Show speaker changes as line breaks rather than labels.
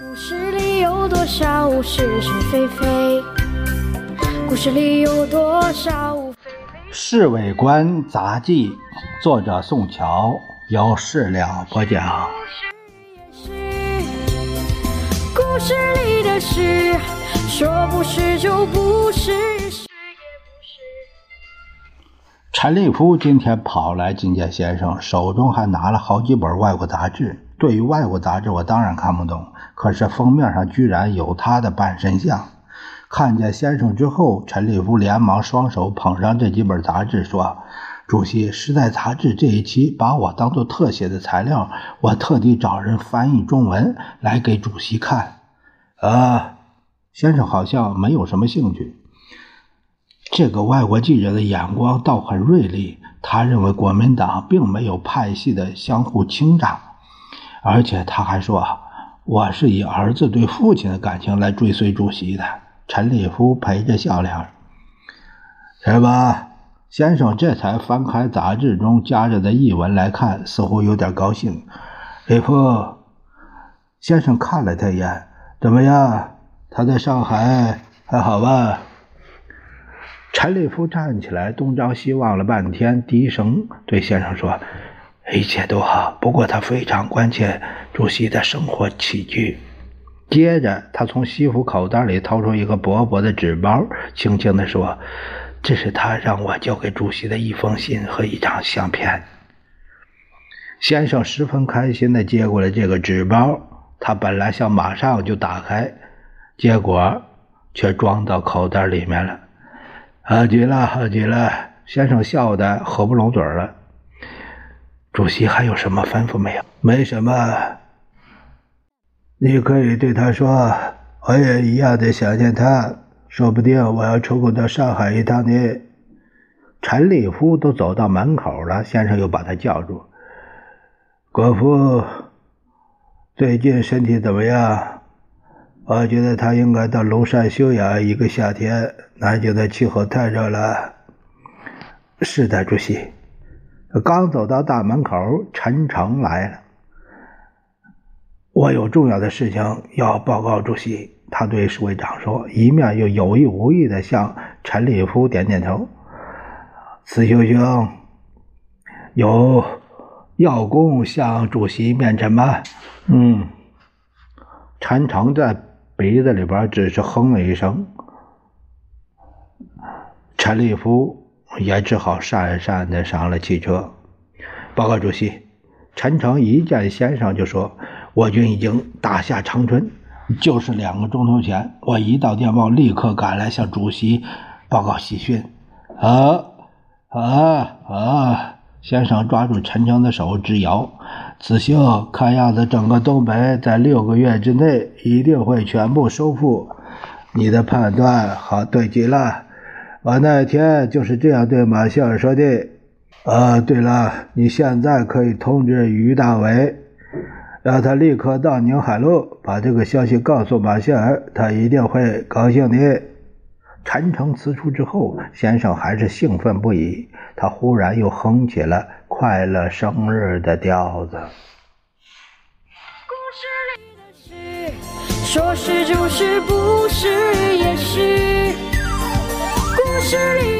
故事里有多少是是非非？故事里有多少非非？
《侍卫官杂记》，作者宋乔，由事了播讲。
故事里的事，说不是就不是，是也不是。
陈立夫今天跑来觐见先生，手中还拿了好几本外国杂志。对于外国杂志，我当然看不懂。可是封面上居然有他的半身像。看见先生之后，陈立夫连忙双手捧上这几本杂志，说：“主席，《时代》杂志这一期把我当做特写的材料，我特地找人翻译中文来给主席看。”啊，先生好像没有什么兴趣。这个外国记者的眼光倒很锐利，他认为国民党并没有派系的相互倾轧。而且他还说：“我是以儿子对父亲的感情来追随主席的。”陈立夫陪着笑脸。是吧？先生这才翻开杂志中夹着的译文来看，似乎有点高兴。立夫先生看了他一眼：“怎么样？他在上海还好吧？”陈立夫站起来，东张西望了半天，低声对先生说。一切都好，不过他非常关切主席的生活起居。接着，他从西服口袋里掏出一个薄薄的纸包，轻轻地说：“这是他让我交给主席的一封信和一张相片。”先生十分开心地接过了这个纸包，他本来想马上就打开，结果却装到口袋里面了。好极了，好极了！先生笑得合不拢嘴了。主席还有什么吩咐没有？没什么。你可以对他说，我也一样的想念他。说不定我要抽空到上海一趟呢。陈立夫都走到门口了，先生又把他叫住。国父最近身体怎么样？我觉得他应该到庐山休养一个夏天。南京的气候太热了。是的，主席。刚走到大门口，陈诚来了。我有重要的事情要报告主席。他对侍卫长说，一面又有意无意的向陈立夫点点头。慈修兄有要功向主席面陈吗？嗯。陈诚在鼻子里边只是哼了一声。陈立夫。也只好讪讪的上了汽车。报告主席，陈诚一见先生就说：“我军已经打下长春，就是两个钟头前，我一到电报，立刻赶来向主席报告喜讯。”啊啊啊！先生抓住陈诚的手直摇。子秀，看样子整个东北在六个月之内一定会全部收复。你的判断好，对极了。我那天就是这样对马歇尔说的。啊，对了，你现在可以通知于大伟，让他立刻到宁海路，把这个消息告诉马歇尔，他一定会高兴的。陈诚辞出之后，先生还是兴奋不已，他忽然又哼起了快乐生日的调子。
故事里的事，说是就是，不是也是。故事里的。